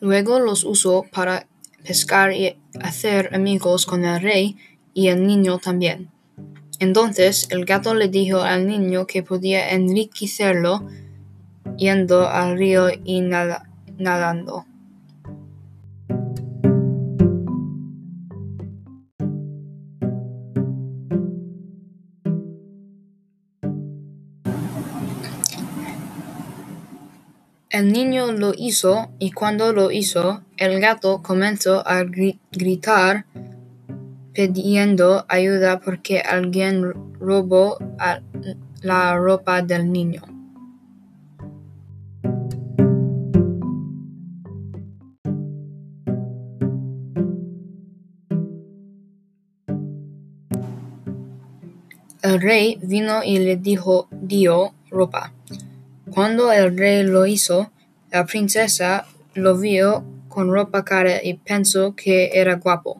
Luego los usó para pescar y hacer amigos con el rey y el niño también. Entonces el gato le dijo al niño que podía enriquecerlo yendo al río y nadando. El niño lo hizo y cuando lo hizo, el gato comenzó a gritar pidiendo ayuda porque alguien robó la ropa del niño. El rey vino y le dijo dio ropa. Cuando el rey lo hizo, la princesa lo vio con ropa cara y pensó que era guapo.